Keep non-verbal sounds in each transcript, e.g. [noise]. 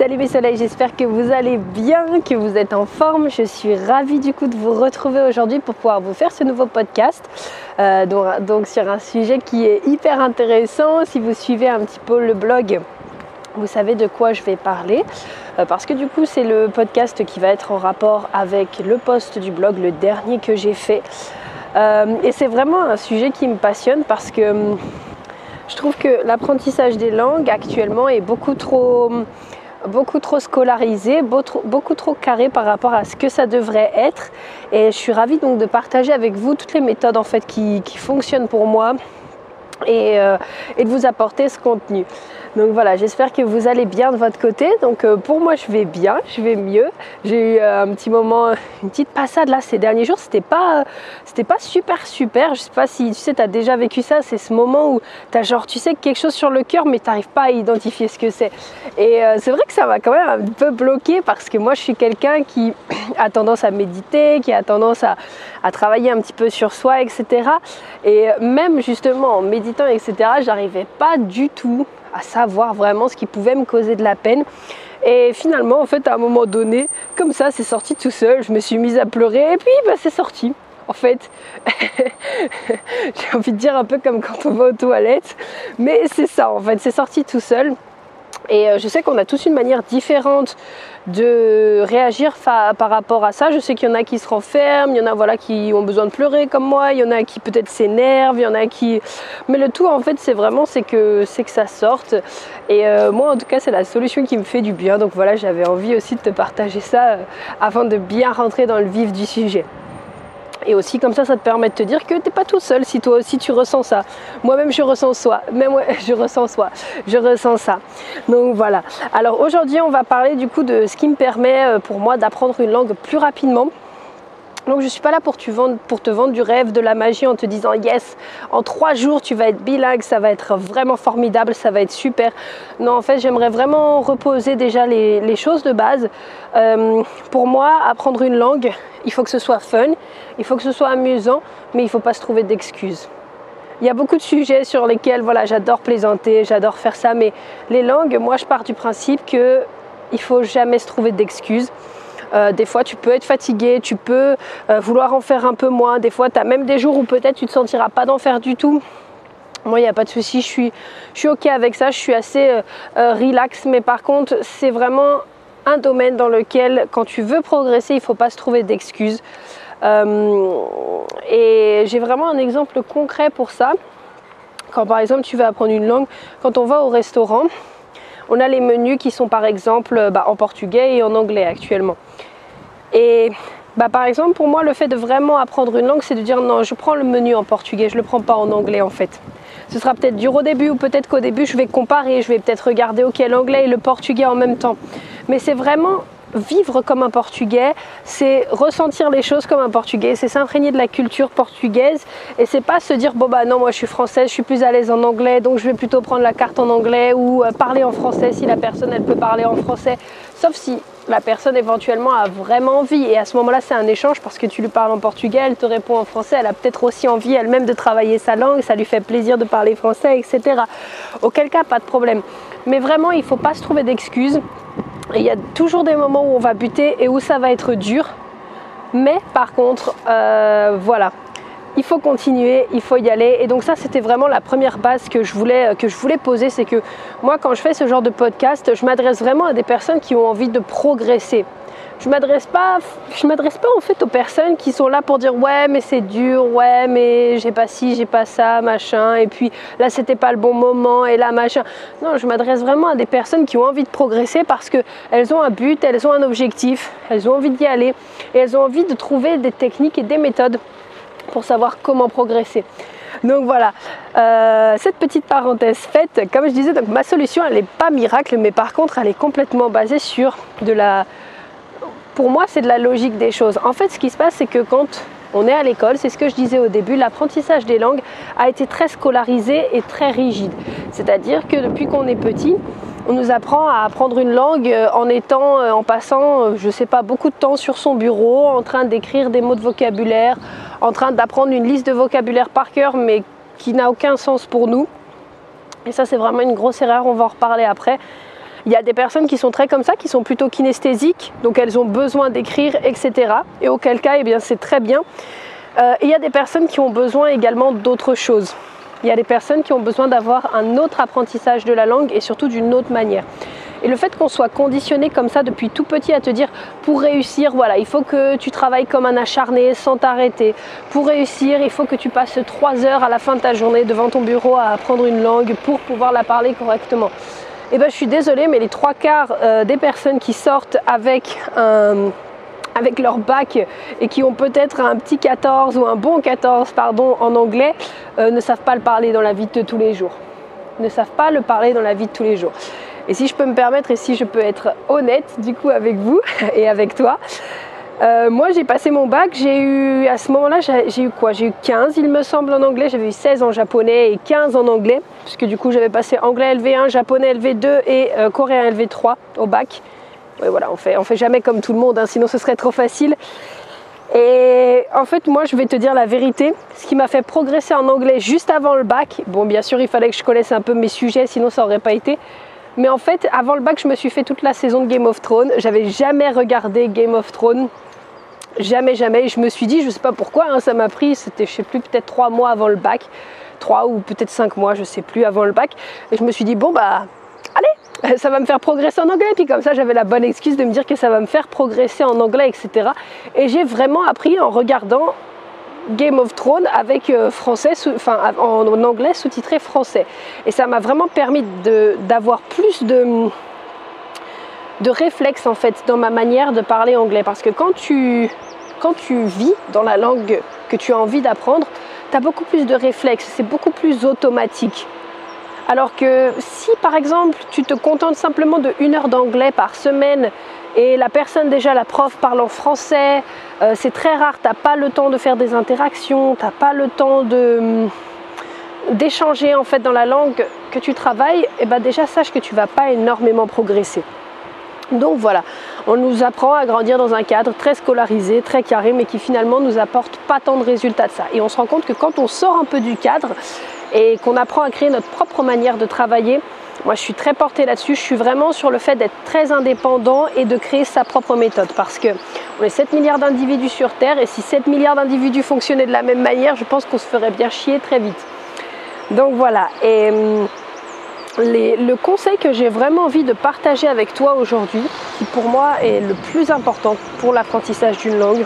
Salut mes soleils, j'espère que vous allez bien, que vous êtes en forme. Je suis ravie du coup de vous retrouver aujourd'hui pour pouvoir vous faire ce nouveau podcast. Euh, donc, sur un sujet qui est hyper intéressant. Si vous suivez un petit peu le blog, vous savez de quoi je vais parler. Euh, parce que du coup c'est le podcast qui va être en rapport avec le post du blog, le dernier que j'ai fait. Euh, et c'est vraiment un sujet qui me passionne parce que hum, je trouve que l'apprentissage des langues actuellement est beaucoup trop hum, beaucoup trop scolarisé, beaucoup trop carré par rapport à ce que ça devrait être. Et je suis ravie donc de partager avec vous toutes les méthodes en fait qui, fonctionnent pour moi et, euh, et de vous apporter ce contenu. Donc voilà, j'espère que vous allez bien de votre côté. Donc euh, pour moi, je vais bien, je vais mieux. J'ai eu euh, un petit moment, [laughs] une petite passade là ces derniers jours. C'était pas, c'était pas super super. Je sais pas si tu sais, tu as déjà vécu ça. C'est ce moment où tu as genre, tu sais, quelque chose sur le cœur, mais tu n'arrives pas à identifier ce que c'est. Et euh, c'est vrai que ça m'a quand même un peu bloqué parce que moi, je suis quelqu'un qui [clears throat] a tendance à méditer, qui a tendance à, à travailler un petit peu sur soi, etc. Et même justement en méditant, etc., j'arrivais pas du tout à savoir vraiment ce qui pouvait me causer de la peine. Et finalement, en fait, à un moment donné, comme ça, c'est sorti tout seul. Je me suis mise à pleurer et puis bah, c'est sorti. En fait, [laughs] j'ai envie de dire un peu comme quand on va aux toilettes, mais c'est ça, en fait, c'est sorti tout seul. Et euh, je sais qu'on a tous une manière différente de réagir par rapport à ça. Je sais qu'il y en a qui se renferment, il y en a voilà, qui ont besoin de pleurer comme moi, il y en a qui peut-être s'énervent, il y en a qui... Mais le tout en fait c'est vraiment c'est que, ça sorte. Et euh, moi en tout cas c'est la solution qui me fait du bien. Donc voilà j'avais envie aussi de te partager ça euh, afin de bien rentrer dans le vif du sujet. Et aussi comme ça, ça te permet de te dire que tu n'es pas tout seul si toi aussi tu ressens ça. Moi-même je ressens ça. Même moi [laughs] je ressens soi. Je ressens ça. Donc voilà. Alors aujourd'hui on va parler du coup de ce qui me permet euh, pour moi d'apprendre une langue plus rapidement. Donc je ne suis pas là pour, te vendre du rêve, de la magie en te disant yes, en trois jours tu vas être bilingue, ça va être vraiment formidable, ça va être super. Non, en fait j'aimerais vraiment reposer déjà les, choses de base. Euh, pour moi, apprendre une langue, il faut que ce soit fun, il faut que ce soit amusant, mais il ne faut pas se trouver d'excuses. Il y a beaucoup de sujets sur lesquels voilà, j'adore plaisanter, j'adore faire ça, mais les langues, moi je pars du principe qu'il ne faut jamais se trouver d'excuses. Euh, des fois, tu peux être fatigué, tu peux euh, vouloir en faire un peu moins. Des fois, tu as même des jours où peut-être tu ne te sentiras pas d'en faire du tout. Moi, il n'y a pas de souci, je suis, je OK avec ça, je suis assez euh, relax. Mais par contre, c'est vraiment un domaine dans lequel, quand tu veux progresser, il ne faut pas se trouver d'excuses. et j'ai vraiment un exemple concret pour ça. Quand par exemple tu veux apprendre une langue, quand on va au restaurant, on a les menus qui sont par exemple bah, en portugais et en anglais actuellement. Et bah, par exemple, pour moi, le fait de vraiment apprendre une langue, c'est de dire non, je prends le menu en portugais, je ne le prends pas en anglais en fait. Ce sera peut-être dur au début ou peut-être qu'au début, je vais comparer, je vais peut-être regarder, l'anglais et le portugais en même temps. Mais c'est vraiment vivre comme un portugais, c'est ressentir les choses comme un portugais, c'est s'imprégner de la culture portugaise et c'est pas se dire bon bah non moi je suis française, je suis plus à l'aise en anglais donc je vais plutôt prendre la carte en anglais ou euh, parler en français si la personne elle peut parler en français sauf si la personne éventuellement a vraiment envie. Et à ce moment-là, c'est un échange parce que tu lui parles en portugais, elle te répond en français, elle a peut-être aussi envie elle-même de travailler sa langue, ça lui fait plaisir de parler français, etc. Auquel cas, pas de problème. Mais vraiment, il faut pas se trouver d'excuses. Il y a toujours des moments où on va buter et où ça va être dur. Mais par contre, euh, voilà, il faut continuer, il faut y aller. Et donc ça, c'était vraiment la première base voulais, que je voulais poser, c'est que moi, quand je fais ce genre de podcast, je m'adresse vraiment à des personnes qui ont envie de progresser. Je m'adresse pas, je m'adresse pas en fait aux personnes qui sont là pour dire ouais mais c'est dur, ouais mais j'ai pas ci, j'ai pas ça, machin. Et puis là c'était pas le bon moment et là machin. Non, je m'adresse vraiment à des personnes qui ont envie de progresser parce que elles ont un but, elles ont un objectif, elles ont envie d'y aller et elles ont envie de trouver des techniques et des méthodes pour savoir comment progresser. Donc voilà, euh, cette petite parenthèse faite, comme je disais, donc ma solution elle n'est pas miracle, mais par contre elle est complètement basée sur de la... Pour moi c'est de la logique des choses. En fait ce qui se passe c'est que quand on est à l'école, c'est ce que je disais au début, l'apprentissage des langues a été très scolarisé et très rigide. C'est-à-dire que depuis qu'on est petit, on nous apprend à apprendre une langue euh, en étant, euh, en passant, je ne sais pas, beaucoup de temps sur son bureau, en train d'écrire des mots de vocabulaire, en train d'apprendre une liste de vocabulaire par cœur, mais qui n'a aucun sens pour nous. Et ça, c'est vraiment une grosse erreur, on va en reparler après. Il y a des personnes qui sont très comme ça, qui sont plutôt kinesthésiques, donc elles ont besoin d'écrire, etc. Et auquel cas, eh bien, c'est très bien. Euh, il y a des personnes qui ont besoin également d'autres choses. Il y a des personnes qui ont besoin d'avoir un autre apprentissage de la langue et surtout d'une autre manière. Et le fait qu'on soit conditionné comme ça depuis tout petit à te dire pour réussir, voilà, il faut que tu travailles comme un acharné sans t'arrêter. Pour réussir, il faut que tu passes trois heures à la fin de ta journée devant ton bureau à apprendre une langue pour pouvoir la parler correctement. Et eh ben, je suis désolée, mais les trois quarts euh, des personnes qui sortent avec un avec leur bac et qui ont peut-être un petit 14 ou un bon 14 pardon, en anglais euh, ne savent pas le parler dans la vie de tous les jours. Ne savent pas le parler dans la vie de tous les jours. Et si je peux me permettre et si je peux être honnête du coup avec vous [laughs] et avec toi, euh, moi j'ai passé mon bac, j'ai eu à ce moment-là j'ai eu quoi? J'ai eu 15 il me semble en anglais, j'avais eu 16 en japonais et 15 en anglais, puisque du coup j'avais passé anglais LV1, japonais LV2 et euh, coréen LV3 au bac voilà, on fait, on fait jamais comme tout le monde, hein, sinon ce serait trop facile. Et en fait, moi, je vais te dire la vérité. Ce qui m'a fait progresser en anglais juste avant le bac, bon, bien sûr, il fallait que je connaisse un peu mes sujets, sinon ça n'aurait pas été. Mais en fait, avant le bac, je me suis fait toute la saison de Game of Thrones. J'avais jamais regardé Game of Thrones. Jamais, jamais. je me suis dit, je sais pas pourquoi, hein, ça m'a pris, c'était, je sais plus, peut-être trois mois avant le bac. Trois ou peut-être cinq mois, je sais plus, avant le bac. Et je me suis dit, bon, bah, allez, [laughs] ça va me faire progresser en anglais. Puis comme ça, j'avais la bonne excuse de me dire que ça va me faire progresser en anglais, etc. Et j'ai vraiment appris en regardant Game of Thrones avec euh, français, enfin en, anglais sous-titré français. Et ça m'a vraiment permis d'avoir plus de, de réflexes en fait dans ma manière de parler anglais. Parce que quand tu, quand tu vis dans la langue que tu as envie d'apprendre, tu as beaucoup plus de réflexes, c'est beaucoup plus automatique. Alors que si par exemple tu te contentes simplement de une heure d'anglais par semaine et la personne déjà, la prof parle en français, euh, c'est très rare, tu n'as pas le temps de faire des interactions, tu n'as pas le temps de d'échanger en fait dans la langue que tu travailles, et eh ben déjà sache que tu vas pas énormément progresser. Donc voilà, on nous apprend à grandir dans un cadre très scolarisé, très carré, mais qui finalement nous apporte pas tant de résultats de ça. Et on se rend compte que quand on sort un peu du cadre, et qu'on apprend à créer notre propre manière de travailler. Moi, je suis très portée là-dessus. Je suis vraiment sur le fait d'être très indépendant et de créer sa propre méthode parce que on est 7 milliards d'individus sur Terre et si 7 milliards d'individus fonctionnaient de la même manière, je pense qu'on se ferait bien chier très vite. Donc voilà. Et le conseil que j'ai vraiment envie de partager avec toi aujourd'hui, qui pour moi est le plus important pour l'apprentissage d'une langue,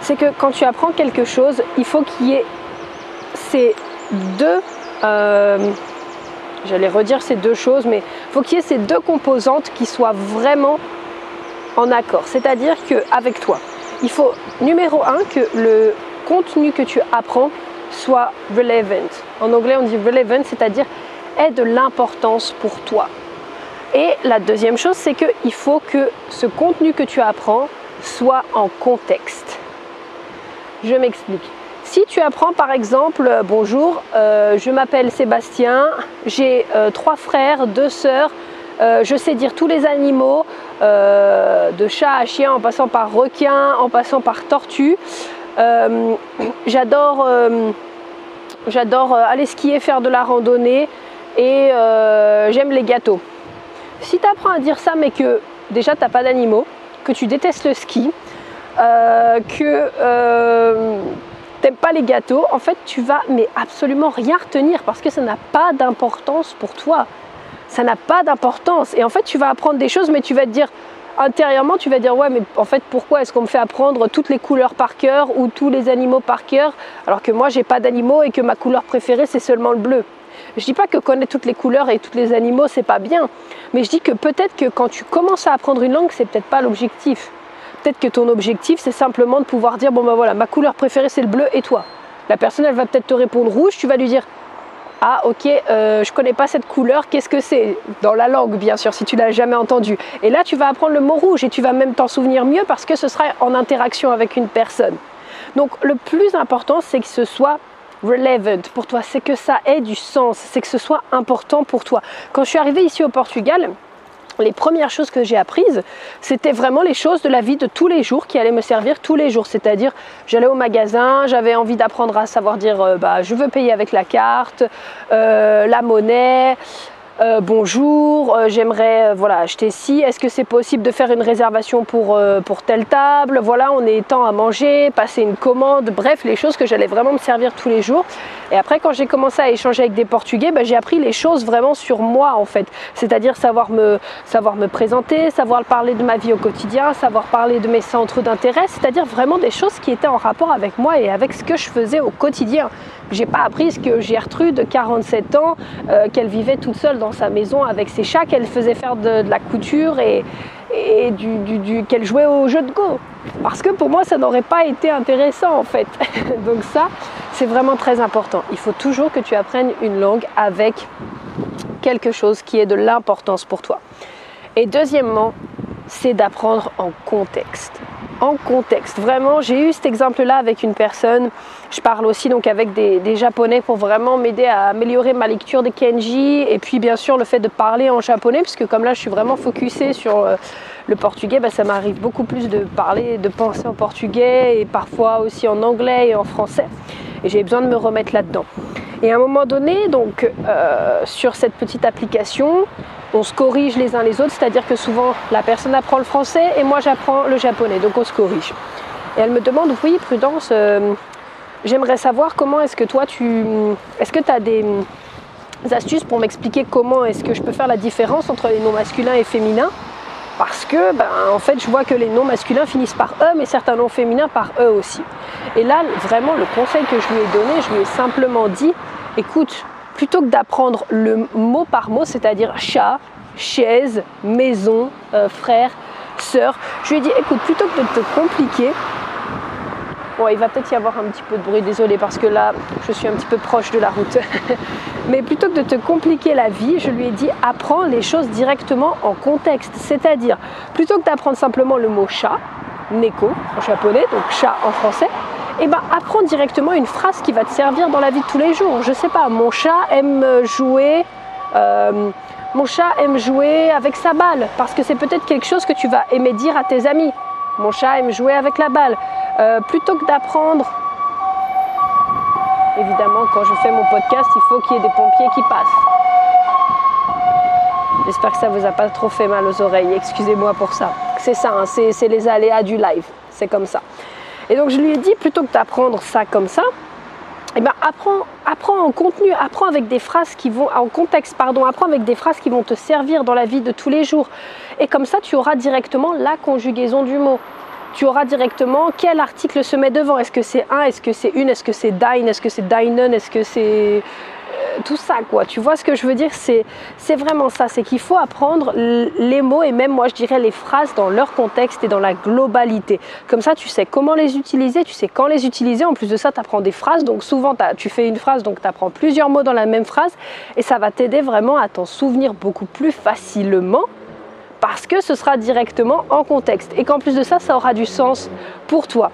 c'est que quand tu apprends quelque chose, il faut qu'il y ait ces deux, euh, j'allais redire ces deux choses, mais il faut qu'il y ait ces deux composantes qui soient vraiment en accord. C'est-à-dire qu'avec toi, il faut numéro un que le contenu que tu apprends soit relevant. En anglais, on dit relevant, c'est-à-dire ait de l'importance pour toi. Et la deuxième chose, c'est qu'il faut que ce contenu que tu apprends soit en contexte. Je m'explique. Si tu apprends par exemple, euh, bonjour, euh, je m'appelle Sébastien, j'ai euh, trois frères, deux sœurs, je sais dire tous les animaux, de chat à chien en passant par requin, en passant par tortue. j'adore, j'adore aller skier, faire de la randonnée et j'aime les gâteaux. Si tu apprends à dire ça mais que déjà tu n'as pas d'animaux, que tu détestes le ski, que t'aimes pas les gâteaux, en fait, tu vas mais absolument rien retenir parce que ça n'a pas d'importance pour toi. Ça n'a pas d'importance. Et en fait, tu vas apprendre des choses, mais tu vas te dire intérieurement, tu vas dire ouais, mais en fait, pourquoi est-ce qu'on me fait apprendre toutes les couleurs par cœur ou tous les animaux par cœur, alors que moi, j'ai pas d'animaux et que ma couleur préférée c'est seulement le bleu? Je dis pas que connaître toutes les couleurs et tous les animaux c'est pas bien, mais je dis que peut-être que quand tu commences à apprendre une langue, c'est peut-être pas l'objectif. Peut-être que ton objectif, c'est simplement de pouvoir dire, bon ben voilà, ma couleur préférée, c'est le bleu, et toi La personne, elle va peut-être te répondre rouge, tu vas lui dire, ah ok, euh, je connais pas cette couleur, qu'est-ce que c'est? Dans la langue, bien sûr, si tu l'as jamais entendu. Et là, tu vas apprendre le mot rouge et tu vas même t'en souvenir mieux parce que ce sera en interaction avec une personne. Donc le plus important, c'est que ce soit relevant pour toi, c'est que ça ait du sens, c'est que ce soit important pour toi. Quand je suis arrivée ici au Portugal, les premières choses que j'ai apprises, c'était vraiment les choses de la vie de tous les jours qui allaient me servir tous les jours. C'est-à-dire, j'allais au magasin, j'avais envie d'apprendre à savoir dire euh, bah, je veux payer avec la carte, euh, la monnaie. Euh, bonjour, euh, j'aimerais euh, voilà, acheter ci, est-ce que c'est possible de faire une réservation pour, pour telle table, voilà, on est temps à manger, passer une commande, bref, les choses que j'allais vraiment me servir tous les jours. Et après, quand j'ai commencé à échanger avec des Portugais, bah, j'ai appris les choses vraiment sur moi en fait, c'est-à-dire savoir me, savoir me présenter, savoir parler de ma vie au quotidien, savoir parler de mes centres d'intérêt, c'est-à-dire vraiment des choses qui étaient en rapport avec moi et avec ce que je faisais au quotidien. J'ai pas appris ce que Gertrude, 47 ans, qu'elle vivait toute seule dans sa maison avec ses chats, qu'elle faisait faire de, la couture et, qu'elle jouait au jeu de Go. Parce que pour moi, ça n'aurait pas été intéressant en fait. [laughs] Donc ça, c'est vraiment très important. Il faut toujours que tu apprennes une langue avec quelque chose qui est de l'importance pour toi. Et deuxièmement, c'est d'apprendre en contexte en contexte. Vraiment, j'ai eu cet exemple-là avec une personne. Je parle aussi donc avec des, japonais pour vraiment m'aider à améliorer ma lecture des kanji et puis bien sûr le fait de parler en japonais puisque comme là je suis vraiment focusée sur euh, le portugais, bah, ça m'arrive beaucoup plus de parler, de penser en portugais et parfois aussi en anglais et en français. Et j'ai besoin de me remettre là-dedans. Et à un moment donné, donc euh, sur cette petite application, on se corrige les uns les autres, c'est-à-dire que souvent la personne apprend le français et moi j'apprends le japonais, donc on se corrige. Et elle me demande, oui, Prudence, euh, j'aimerais savoir comment est-ce que toi tu... Est-ce que tu as des astuces pour m'expliquer comment est-ce que je peux faire la différence entre les noms masculins et féminins parce que ben, en fait je vois que les noms masculins finissent par e mais certains noms féminins par e aussi. Et là vraiment le conseil que je lui ai donné, je lui ai simplement dit écoute, plutôt que d'apprendre le mot par mot, c'est-à-dire chat, chaise, maison, euh, frère, sœur, je lui ai dit écoute, plutôt que de te compliquer, bon, il va peut-être y avoir un petit peu de bruit, désolé, parce que là, je suis un petit peu proche de la route. [laughs] Mais plutôt que de te compliquer la vie, je lui ai dit apprends les choses directement en contexte. C'est-à-dire, plutôt que d'apprendre simplement le mot chat, neko en japonais, donc chat en français, eh ben apprends directement une phrase qui va te servir dans la vie de tous les jours. Je sais pas, mon chat aime jouer. Euh, mon chat aime jouer avec sa balle parce que c'est peut-être quelque chose que tu vas aimer dire à tes amis. Mon chat aime jouer avec la balle. Euh, plutôt que d'apprendre, évidemment, quand je fais mon podcast, il faut qu'il y ait des pompiers qui passent. J'espère que ça vous a pas trop fait mal aux oreilles. Excusez-moi pour ça. C'est ça, hein, c'est les aléas du live. C'est comme ça. Et donc je lui ai dit, plutôt que d'apprendre ça comme ça, eh ben, apprends, apprends en contenu, apprends avec des phrases qui vont, en contexte, pardon, apprends avec des phrases qui vont te servir dans la vie de tous les jours. Et comme ça, tu auras directement la conjugaison du mot. Tu auras directement quel article se met devant. Est-ce que c'est un, est-ce que c'est une, est-ce que c'est dine, est-ce que c'est dinen, est-ce que c'est tout ça, quoi. Tu vois ce que je veux dire? C'est vraiment ça. C'est qu'il faut apprendre les mots et même, moi, je dirais les phrases dans leur contexte et dans la globalité. Comme ça, tu sais comment les utiliser, tu sais quand les utiliser. En plus de ça, tu apprends des phrases. Donc, souvent, tu fais une phrase, donc tu apprends plusieurs mots dans la même phrase. Et ça va t'aider vraiment à t'en souvenir beaucoup plus facilement parce que ce sera directement en contexte et qu'en plus de ça, ça aura du sens pour toi.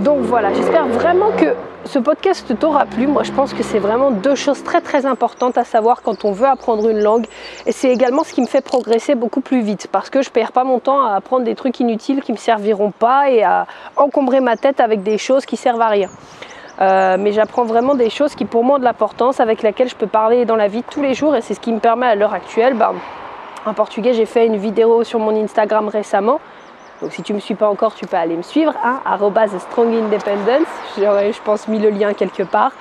Donc voilà, j'espère vraiment que ce podcast t'aura plu. Moi, je pense que c'est vraiment deux choses très très importantes à savoir quand on veut apprendre une langue. Et c'est également ce qui me fait progresser beaucoup plus vite parce que je perds pas mon temps à apprendre des trucs inutiles qui me serviront pas et à encombrer ma tête avec des choses qui servent à rien. Euh, mais j'apprends vraiment des choses qui pour moi ont de l'importance, avec lesquelles je peux parler dans la vie tous les jours et c'est ce qui me permet à l'heure actuelle. Ben, portugais, j'ai fait une vidéo sur mon Instagram récemment donc si tu me suis pas encore, tu peux aller me suivre, hein, strongindependence. J'aurais, je pense, mis le lien quelque part.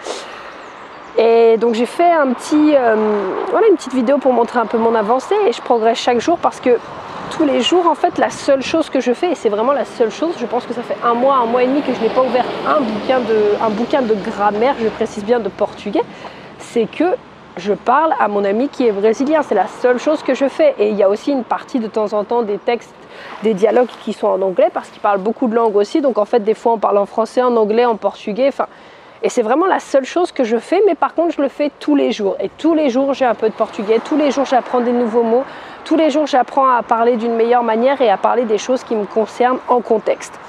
Et donc j'ai fait un petit, euh, voilà, une petite vidéo pour montrer un peu mon avancée et je progresse chaque jour parce que tous les jours, en fait, la seule chose que je fais, et c'est vraiment la seule chose, je pense que ça fait un mois, un mois et demi que je n'ai pas ouvert un bouquin de, un bouquin de grammaire, je précise bien de portugais, c'est que je parle à mon ami qui est brésilien. C'est la seule chose que je fais. Et il y a aussi une partie de temps en temps des textes, des dialogues qui sont en anglais parce qu'il parle beaucoup de langues aussi. Donc en fait, des fois, on parle en français, en anglais, en portugais. Enfin, et c'est vraiment la seule chose que je fais. Mais par contre, je le fais tous les jours. Et tous les jours, j'ai un peu de portugais. Tous les jours, j'apprends des nouveaux mots. Tous les jours, j'apprends à parler d'une meilleure manière et à parler des choses qui me concernent en contexte.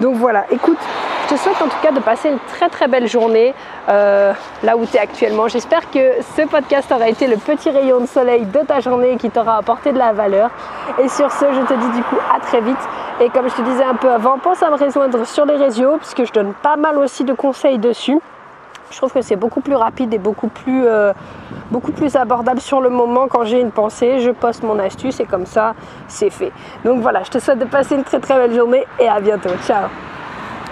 Donc voilà, écoute, je te souhaite en tout cas de passer une très très belle journée euh, là où tu es actuellement. J'espère que ce podcast aura été le petit rayon de soleil de ta journée qui t'aura apporté de la valeur. Et sur ce, je te dis du coup à très vite. Et comme je te disais un peu avant, pense à me rejoindre sur les réseaux puisque je donne pas mal aussi de conseils dessus. Je trouve que c'est beaucoup plus rapide et beaucoup plus, euh, beaucoup plus abordable sur le moment. Quand j'ai une pensée, je poste mon astuce et comme ça, c'est fait. Donc voilà, je te souhaite de passer une très très belle journée et à bientôt. Ciao